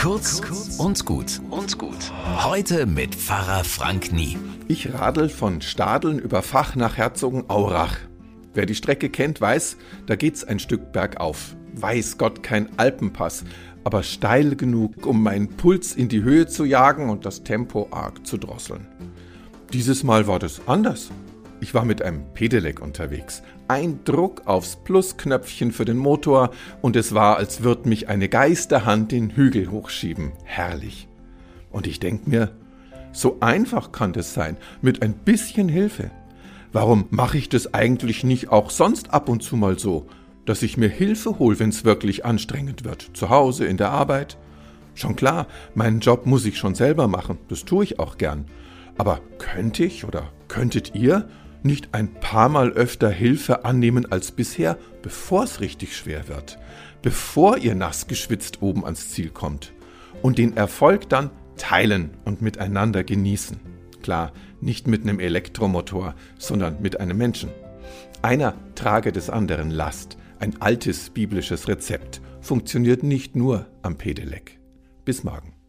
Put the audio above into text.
Kurz und gut und gut. Heute mit Pfarrer Frank Nie. Ich radel von Stadeln über Fach nach Herzogenaurach. Wer die Strecke kennt, weiß, da geht's ein Stück bergauf. Weiß Gott kein Alpenpass, aber steil genug, um meinen Puls in die Höhe zu jagen und das Tempo arg zu drosseln. Dieses Mal war das anders. Ich war mit einem Pedelec unterwegs. Ein Druck aufs Plusknöpfchen für den Motor und es war, als würde mich eine Geisterhand den Hügel hochschieben. Herrlich. Und ich denk mir, so einfach kann das sein, mit ein bisschen Hilfe. Warum mache ich das eigentlich nicht auch sonst ab und zu mal so, dass ich mir Hilfe hol, wenn's wirklich anstrengend wird, zu Hause, in der Arbeit? Schon klar, meinen Job muss ich schon selber machen, das tue ich auch gern. Aber könnte ich oder könntet ihr nicht ein paar Mal öfter Hilfe annehmen als bisher, bevor es richtig schwer wird, bevor ihr nass geschwitzt oben ans Ziel kommt und den Erfolg dann teilen und miteinander genießen. Klar, nicht mit einem Elektromotor, sondern mit einem Menschen. Einer trage des anderen Last, ein altes biblisches Rezept, funktioniert nicht nur am Pedelec. Bis morgen.